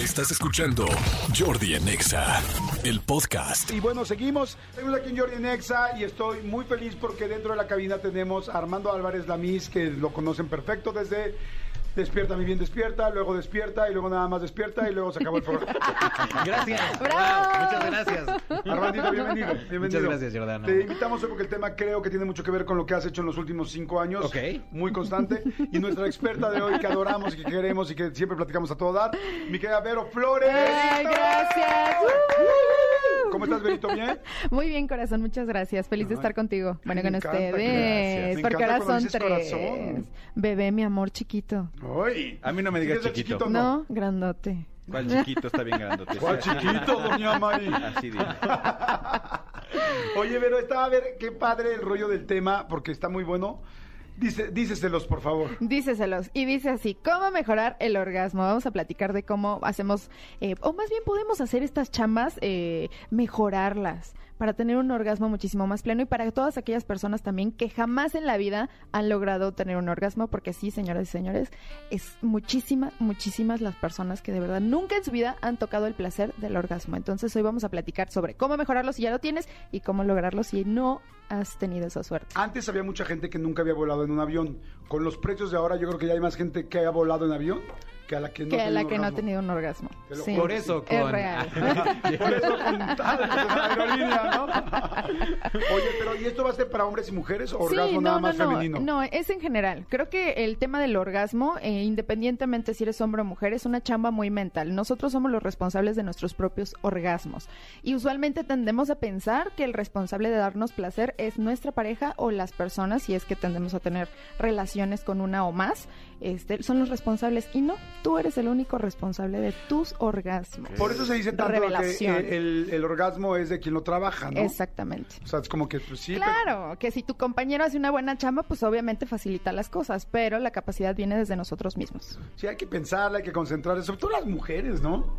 Estás escuchando Jordi en Exa, el podcast. Y bueno, seguimos. Seguimos aquí en Jordi Nexa y estoy muy feliz porque dentro de la cabina tenemos a Armando Álvarez Lamis, que lo conocen perfecto desde Despierta, mi bien, despierta, luego despierta y luego nada más despierta y luego se acabó el programa. Gracias. ¡Bravo! Wow, muchas gracias. Armandito, bienvenido, bienvenido. Muchas gracias, Jordana. Te invitamos hoy porque el tema creo que tiene mucho que ver con lo que has hecho en los últimos cinco años. Ok. Muy constante. Y nuestra experta de hoy que adoramos y que queremos y que siempre platicamos a todo dar, mi querida Vero Flores. Ay, gracias. ¿Cómo estás, Verito? ¿Bien? Muy bien, corazón, muchas gracias. Feliz de estar contigo. Bueno, con encanta, ustedes. Me Porque ahora son tres. corazón. Bebé, mi amor chiquito. Ay, A mí no me digas ¿Sigues de chiquito. no? No, grandote. ¿Cuál chiquito está bien grandote? ¿Cuál chiquito, doña Mari? Así dime. Oye, Vero, estaba a ver qué padre el rollo del tema, porque está muy bueno. Dice, díceselos, por favor. Díceselos. Y dice así, ¿cómo mejorar el orgasmo? Vamos a platicar de cómo hacemos, eh, o más bien podemos hacer estas chambas, eh, mejorarlas para tener un orgasmo muchísimo más pleno y para todas aquellas personas también que jamás en la vida han logrado tener un orgasmo, porque sí, señoras y señores, es muchísimas, muchísimas las personas que de verdad nunca en su vida han tocado el placer del orgasmo. Entonces hoy vamos a platicar sobre cómo mejorarlo si ya lo tienes y cómo lograrlo si no has tenido esa suerte. Antes había mucha gente que nunca había volado en un avión. Con los precios de ahora, yo creo que ya hay más gente que ha volado en avión que a la que no que ha a la tenido que no ha orgasmo. tenido un orgasmo. Sí. Por eso Es con... real. Por eso con tal, con aerolínea, ¿no? Oye, pero ¿y esto va a ser para hombres y mujeres o orgasmo Sí, no, nada no, más no, femenino? no, es en general. Creo que el tema del orgasmo, eh, independientemente si eres hombre o mujer, es una chamba muy mental. Nosotros somos los responsables de nuestros propios orgasmos. Y usualmente tendemos a pensar que el responsable de darnos placer es nuestra pareja o las personas, si es que tendemos a tener relaciones con una o más, este, son los responsables. Y no, tú eres el único responsable de tus orgasmos. Por eso se dice tanto Revelación. que el, el orgasmo es de quien lo trabaja, ¿no? Exactamente. O sea, es como que, pues sí, pero- Claro, que si tu compañero hace una buena chamba, pues obviamente facilita las cosas, pero la capacidad viene desde nosotros mismos. Sí, hay que pensarla, hay que concentrarse, sobre todo las mujeres, ¿no?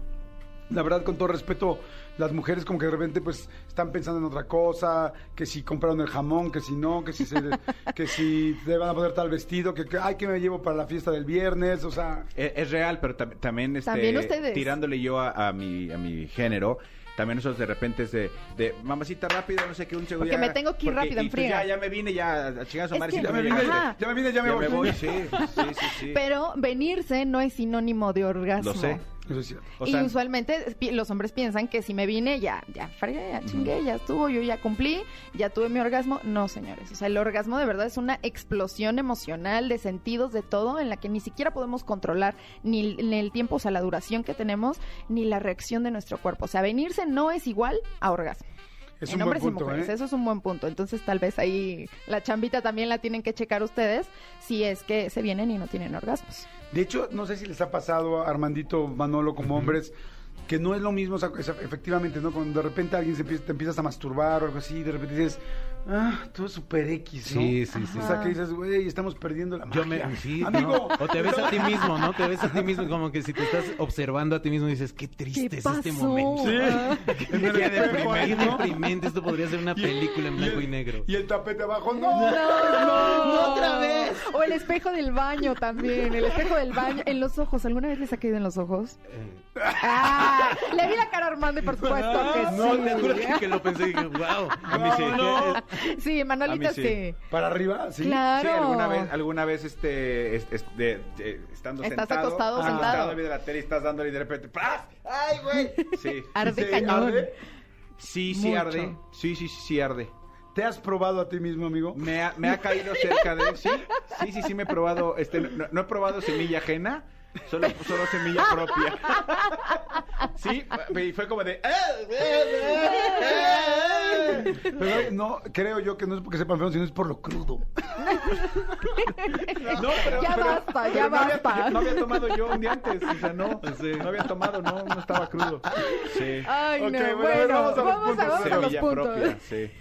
La verdad, con todo respeto, las mujeres como que de repente pues están pensando en otra cosa, que si compraron el jamón, que si no, que si se, que si te van a poner tal vestido, que, que ay, que me llevo para la fiesta del viernes, o sea, Es, es real, pero tam- también, este, También ustedes. tirándole yo a, a mi, a mi género, también nosotros de repente es de, de mamacita rápido, no sé qué, un segundo. Porque ya- me tengo que ir porque- rápido, en y pues ya, ya me vine, ya a chingar a su Es madre, que- ya me vine, ya me vine, ya me ya voy. me voy, sí, sí, sí, sí. Pero venirse no es sinónimo de orgasmo. Lo sé. Eso es cierto. O y sea, usualmente los hombres piensan que si me vine ya, ya fregué, ya chingué, ya estuvo, yo ya cumplí, ya tuve mi orgasmo. No, señores. O sea, el orgasmo de verdad es una explosión emocional de sentidos, de todo, en la que ni siquiera podemos controlar ni, el- ni el tiempo, o sea, la duración que tenemos, ni la reacción de nuestro cuerpo. O sea, venirse no es igual a orgasmo. Es en un buen hombres punto, y mujeres, ¿eh? eso es un buen punto. Entonces, tal vez ahí la chambita también la tienen que checar ustedes si es que se vienen y no tienen orgasmos. De hecho, no sé si les ha pasado a Armandito, Manolo, como hombres, que no es lo mismo, o sea, efectivamente, ¿no? Cuando de repente alguien se empieza- te empiezas a masturbar o algo así, de repente dices, ah, todo es súper X, ¿no? Sí, sí, sí. O sea, que dices, güey, estamos perdiendo la Yo magia. me, sí, Amigo. ¿no? O te ves a ti mismo, ¿no? Te ves a ti mismo como que si te estás observando a ti mismo dices, qué triste ¿Qué es este pasó? momento. Sí. Ah. Qué ahí, deprimente, ¿no? deprimente. Esto podría ser una película en blanco y negro. Y el tapete abajo, no, No, no, otra vez. O el espejo del baño también, el espejo del baño en los ojos. ¿Alguna vez les ha caído en los ojos? Ah, le Armando y por supuesto que No, sí. te juro que, que lo pensé y dije, wow. A mí sí. No. Sí, Manolita A mí sí. sí. Para arriba, sí. Claro. Sí, alguna vez, alguna vez este, es- es- de- de- estando Estás sentado, acostado, ah, sentado. acostado viendo la tele y estás dándole y de repente, ¡pras! ¡Ay, güey! Sí. Arde Sí, cañón. arde. Sí, sí Mucho. arde. Sí, sí, sí, sí arde. ¿Te has probado a ti mismo, amigo? Me ha, me ha caído cerca de... Sí, sí, sí, sí me he probado... Este, no, no he probado semilla ajena, solo, solo semilla propia. Sí, y fue como de... Pero no, creo yo que no es porque sepan feo, sino es por lo crudo. No, pero, Ya pero- basta, ya pero no había- basta. no había tomado yo un día antes, o sea, no, no había tomado, no, no estaba crudo. Sí. Ay, Ok, no, bueno, bueno, a ver, vamos a los vamos, a, puntos. vamos a los puntos. propia, sí.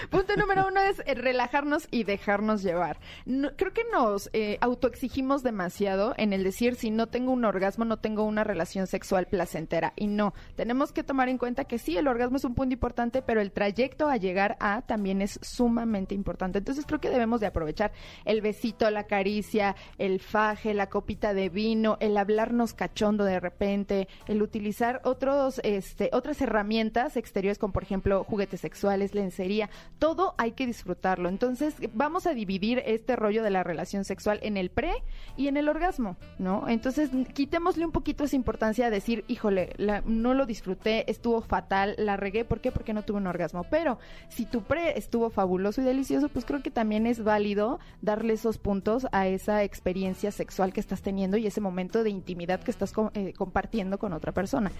Punto número uno es eh, relajarnos y dejarnos llevar. No- creo que nos eh, autoexigimos demasiado en el decir si no tengo un orgasmo, no tengo una relación sexual placentera. Y no, tenemos que tomar en cuenta que sí, el orgasmo es un punto importante, pero el trayecto a llegar a también es sumamente importante. Entonces creo que debemos de aprovechar el besito, la caricia, el faje, la copita de vino, el hablarnos cachondo de repente, el utilizar otros, este, otras herramientas exteriores como por ejemplo juguetes sexuales, lencería, todo hay que disfrutarlo. Entonces vamos a dividir este rollo de la relación sexual en el pre y en el orgasmo, ¿no? Entonces quitémosle un poquito esa importancia a decir, híjole, la- no lo disfruté, estuvo fatal, la regué, ¿por qué? Porque no tuve un orgasmo. Pero si tu pre estuvo fabuloso y delicioso, pues creo que también es válido darle esos puntos a esa experiencia sexual que estás teniendo y ese momento de intimidad que estás co- eh, compartiendo con otra persona.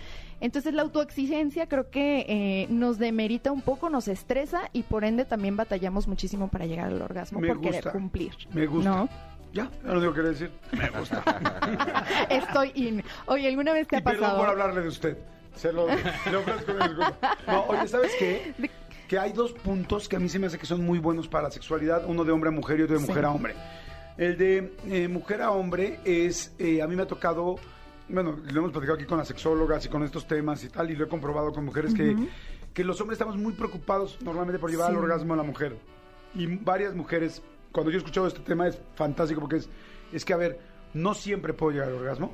Entonces la autoexigencia creo que eh, nos demerita un poco, nos estresa y por ende también batallamos muchísimo para llegar al orgasmo Me por gusta. querer cumplir. Me gusta. ¿no? Ya, ya lo digo que decir. Me gusta. Estoy in. Oye, ¿alguna vez te y ha perdón pasado? por hablarle de usted. Se lo, le ofrezco mi disculpa. No, oye, ¿sabes qué? Que hay dos puntos que a mí se me hace que son muy buenos para la sexualidad. Uno de hombre a mujer y otro de Sí. mujer a hombre. El de eh, mujer a hombre es, eh, a mí me ha tocado, bueno, lo hemos platicado aquí con las sexólogas y con estos temas y tal, y lo he comprobado con mujeres que, que los hombres estamos muy preocupados normalmente por llevar Sí. al orgasmo a la mujer. Y varias mujeres, cuando yo he escuchado este tema es fantástico porque es, es que, a ver, no siempre puedo llegar al orgasmo,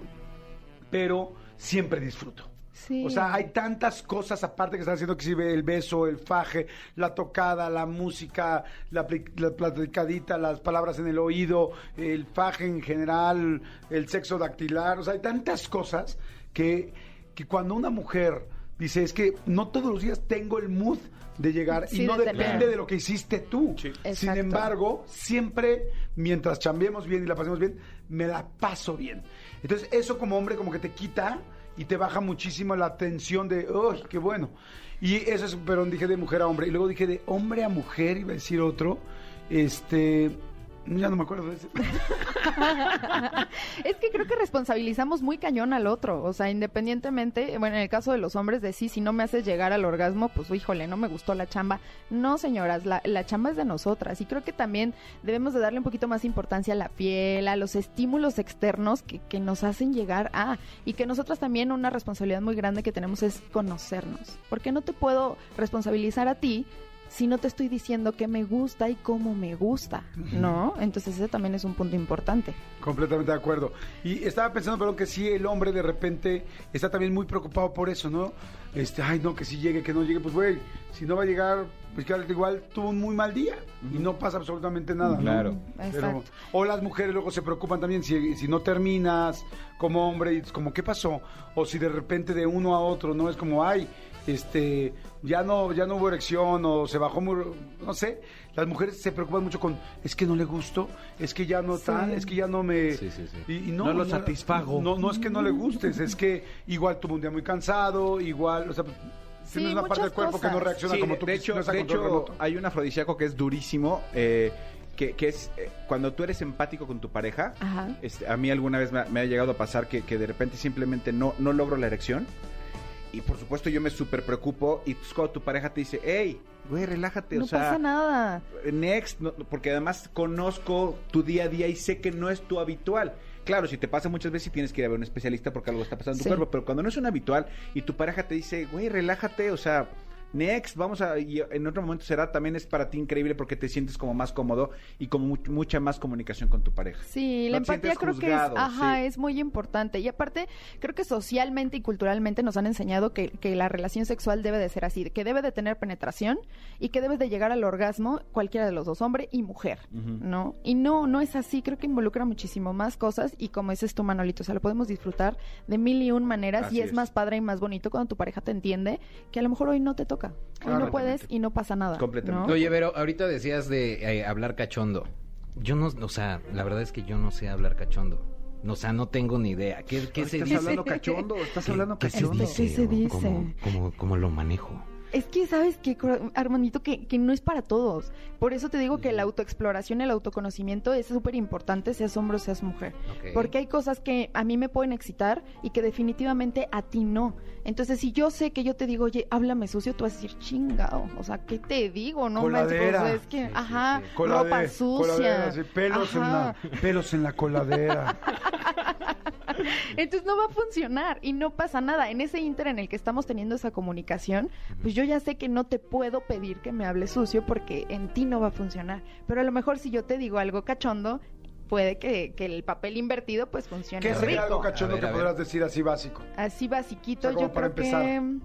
pero siempre disfruto. Sí. O sea, hay tantas cosas aparte que están haciendo que si ve el beso, el faje, la tocada, la música, la, la platicadita, las palabras en el oído, el faje en general, el sexo dactilar. O sea, hay tantas cosas que, que cuando una mujer dice es que no todos los días tengo el mood de llegar Sí, y no de depende de lo que hiciste tú. Sin embargo, siempre mientras chambeemos bien y la pasemos bien, me la paso bien. Entonces, eso como hombre como que te quita y te baja muchísimo la tensión de, ¡ay, qué bueno! Y eso es, pero dije de mujer a hombre. Y luego dije de hombre a mujer, iba a decir otro. Este, ya no me acuerdo de ese. es que creo que responsabilizamos muy cañón al otro, o sea, independientemente, bueno, en el caso de los hombres de si no me haces llegar al orgasmo, pues híjole, no me gustó la chamba. No, señoras, la, la chamba es de nosotras y creo que también debemos de darle un poquito más importancia a la piel, a los estímulos externos que, que nos hacen llegar a, y que nosotras también una responsabilidad muy grande que tenemos es conocernos, porque no te puedo responsabilizar a ti si no te estoy diciendo qué me gusta y cómo me gusta, ¿no? Entonces ese también es un punto importante. Completamente de acuerdo. Y estaba pensando, perdón, que sí, el hombre de repente está también muy preocupado por eso, ¿no? Este, ay, no, que si llegue, que no llegue, pues, güey, si no va a llegar, pues que igual tuvo un muy mal día y no pasa absolutamente nada, ¿no? Claro. Pero- Exacto. o las mujeres luego se preocupan también si, si no terminas como hombre y es como, ¿qué pasó? O si de repente de uno a otro, ¿no? Es como, ay, este, ya no, ya no hubo erección o se bajó muy, no sé. Las mujeres se preocupan mucho con, es que no le gusto, es que ya no Sí. tal, es que ya no me... Sí, sí, sí. Y, y No lo satisfago. No, no es que no le gustes, es que igual tuvo un día muy cansado, igual, o sea, Sí, tienes una parte del cuerpo que no reacciona Sí, como tú de hecho, de hecho hay un afrodisíaco que es durísimo, eh, que, que es eh, cuando tú eres empático con tu pareja. Ajá. Este, a mí alguna vez me, ha- me ha llegado a pasar que, que de repente simplemente no, no logro la erección. Y por supuesto yo me súper preocupo. Y pues, cuando tu pareja te dice, hey, güey, relájate. No o sea, pasa nada. next, no- porque además conozco tu día a día y sé que no es tu habitual. Claro, si te pasa muchas veces tienes que ir a ver a un especialista porque algo está pasando en tu cuerpo, pero cuando no es un habitual y tu pareja te dice, güey, relájate, o sea, next, vamos a, y en otro momento será, también es para ti increíble porque te sientes como más cómodo y con mu- mucha más comunicación con tu pareja. Sí, No la empatía creo juzgado, que es, ajá, sí. es muy importante. Y aparte, creo que socialmente y culturalmente nos han enseñado que, que la relación sexual debe de ser así, que debe de tener penetración y que debes de llegar al orgasmo cualquiera de los dos, hombre y mujer. ¿no? Y no, no es así, creo que involucra muchísimo más cosas y como dices tú, Manolito, o sea, lo podemos disfrutar de mil y un maneras Así y es, es. más padre y más bonito cuando tu pareja te entiende que a lo mejor hoy no te toca, hoy Claro. no puedes y no pasa nada. Completamente. ¿no? Oye, pero ahorita decías de eh, hablar cachondo. Yo no, o sea, la verdad es que yo no sé hablar cachondo. O sea, no tengo ni idea. ¿Qué, qué se ¿Estás dice? hablando cachondo? ¿Estás ¿Qué- hablando qué se cachondo? ¿Qué se dice? ¿Cómo, cómo- cómo lo manejo? Es que, ¿sabes Cor- Armandito? Que, que no es para todos. Por eso te digo que la autoexploración, el autoconocimiento es súper importante, seas hombre o seas mujer. Porque hay cosas que a mí me pueden excitar y que definitivamente a ti no. Entonces, si yo sé que yo te digo, oye, háblame sucio, tú vas a decir, chingado. O sea, ¿qué te digo? No manches, Coladera. sea, es que, Sí, sí, ajá, sí. Ropa sucia. coladera, pelos, en Ajá. la, pelos en la coladera. Entonces no va a funcionar y no pasa nada. En ese inter en el que estamos teniendo esa comunicación, pues yo ya sé que no te puedo pedir que me hables sucio porque en ti no va a funcionar. Pero a lo mejor si yo te digo algo cachondo, puede que, que el papel invertido pues funcione ¿Qué sería algo cachondo que podrás decir así básico? Así basiquito, O sea, yo para creo empezar. que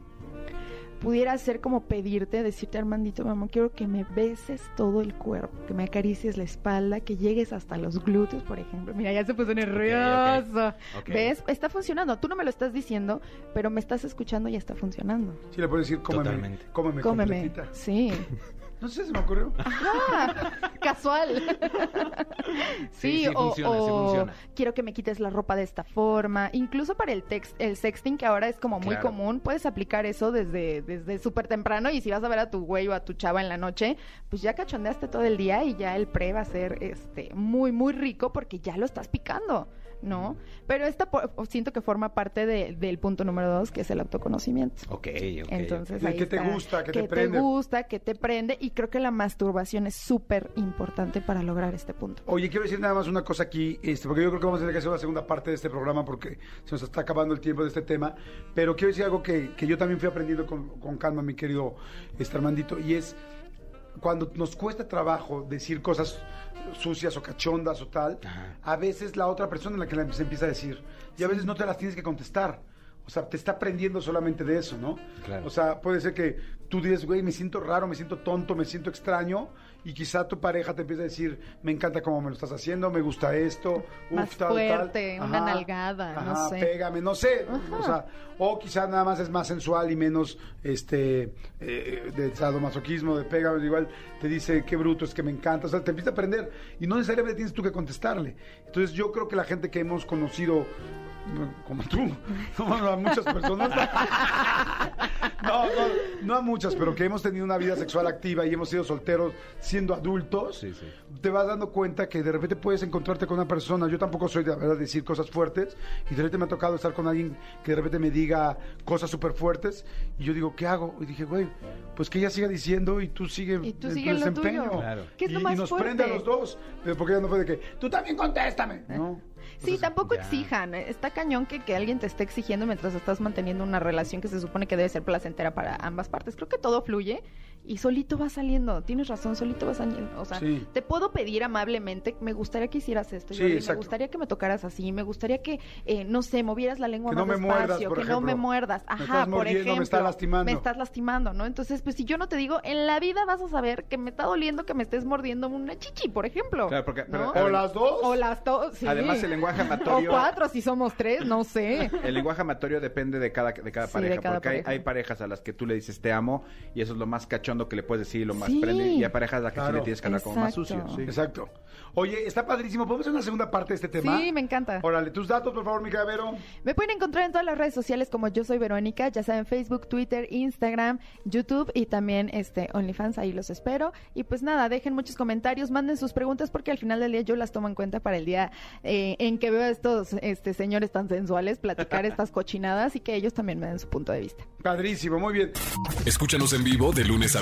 pudiera ser como pedirte, decirte Armandito, mamá, quiero que me beses todo el cuerpo, que me acaricies la espalda, que llegues hasta los glúteos, por ejemplo. Mira, ya se puso nervioso. ok. ¿Ves? Está funcionando. Tú no me lo estás diciendo, pero me estás escuchando y está funcionando. Sí, le puedes decir, cómeme, Totalmente. cómeme, Cómeme. completita. Sí. No sé, se me ocurrió. Ah, casual. Sí, sí funciona, sí funciona. quiero que me quites la ropa de esta forma. Incluso para el text, el sexting, que ahora es como muy Claro. común, puedes aplicar eso desde, desde súper temprano. Y si vas a ver a tu güey o a tu chava en la noche, pues ya cachondeaste todo el día y ya el pre va a ser este muy, muy rico porque ya lo estás picando. ¿No? Pero esta siento que forma parte de- del punto número dos, que es el autoconocimiento. Ok, ok. Entonces, ¿Y ahí qué te está. gusta, qué te ¿Qué prende? gusta, que te prende. Y creo que la masturbación es súper importante para lograr este punto. Oye, quiero decir nada más una cosa aquí, este, porque yo creo que vamos a tener que hacer una segunda parte de este programa porque se nos está acabando el tiempo de este tema. Pero quiero decir algo que, que yo también fui aprendiendo con, con calma, mi querido este, Armandito, y es cuando nos cuesta trabajo decir cosas sucias o cachondas o tal, Ajá. a veces la otra persona es la que se empieza a decir. Y a veces no te las tienes que contestar. O sea, te está aprendiendo solamente de eso, ¿no? Claro. O sea, puede ser que tú dices, güey, me siento raro, me siento tonto, me siento extraño, y quizá tu pareja te empieza a decir, me encanta cómo me lo estás haciendo, me gusta esto, Más uf, tal, fuerte, tal. una nalgada, no ajá, sé. pégame, no sé. Ajá. O sea, o quizá nada más es más sensual y menos este eh, de sadomasoquismo, de pégame, igual te dice, qué bruto, es que me encanta, o sea, te empieza a aprender, y no necesariamente tienes tú que contestarle. Entonces yo creo que la gente que hemos conocido como tú, no, no, a muchas personas. No, no, no a muchas, pero que hemos tenido una vida sexual activa y hemos sido solteros siendo adultos, Sí, sí. te vas dando cuenta que de repente puedes encontrarte con una persona. Yo tampoco soy de la verdad decir cosas fuertes y de repente me ha tocado estar con alguien que de repente me diga cosas súper fuertes y yo digo, ¿qué hago? Y dije, güey, pues que ella siga diciendo y tú sigue Y tú en sigue tu desempeño. tuyo. Claro. ¿Qué es lo y, más y nos fuerte? prende a los dos, pero porque ella no fue de que, tú también contéstame. No. Sí, tampoco ya. exijan. Está cañón que, que alguien te esté exigiendo mientras estás manteniendo una relación que se supone que debe ser placentera para ambas partes. Creo que todo fluye y solito va saliendo. Tienes razón, solito va saliendo. O sea, Sí. te puedo pedir amablemente, me gustaría que hicieras esto, Sí, Jordi, me gustaría que me tocaras así, me gustaría que, eh, no sé, movieras la lengua Que más no me despacio, muerdas, por que no ejemplo. me muerdas. Me Ajá, estás por mordiendo, me ejemplo. estás lastimando. Me estás lastimando, ¿no? Entonces, pues si yo no te digo, en la vida vas a saber que me está doliendo que me estés mordiendo una chichi, por ejemplo. Claro, porque- ¿no? pero- O las dos. O las dos, sí. Además, el lenguaje O amatorio. cuatro si somos tres, no sé. El lenguaje amatorio depende de cada, de cada Sí, pareja, de cada porque hay- pareja. Hay, parejas a las que tú le dices te amo y eso es lo más cachondo que le puedes decir y lo más Sí. prende, y hay parejas a las que sí Claro. le tienes que hablar como más sucio. sí. Exacto. Oye, está padrísimo. ¿Podemos hacer una segunda parte de este tema? Sí, me encanta. Órale, tus datos, por favor, Mica Vero. Me pueden encontrar en todas las redes sociales como yo soy Verónica, ya saben Facebook, Twitter, Instagram, YouTube y también este OnlyFans, ahí los espero. Y pues nada, dejen muchos comentarios, manden sus preguntas porque al final del día yo las tomo en cuenta para el día eh, en que veo a estos este, señores tan sensuales platicar estas cochinadas y que ellos también me den su punto de vista. Padrísimo, muy bien. Escúchanos en vivo de lunes a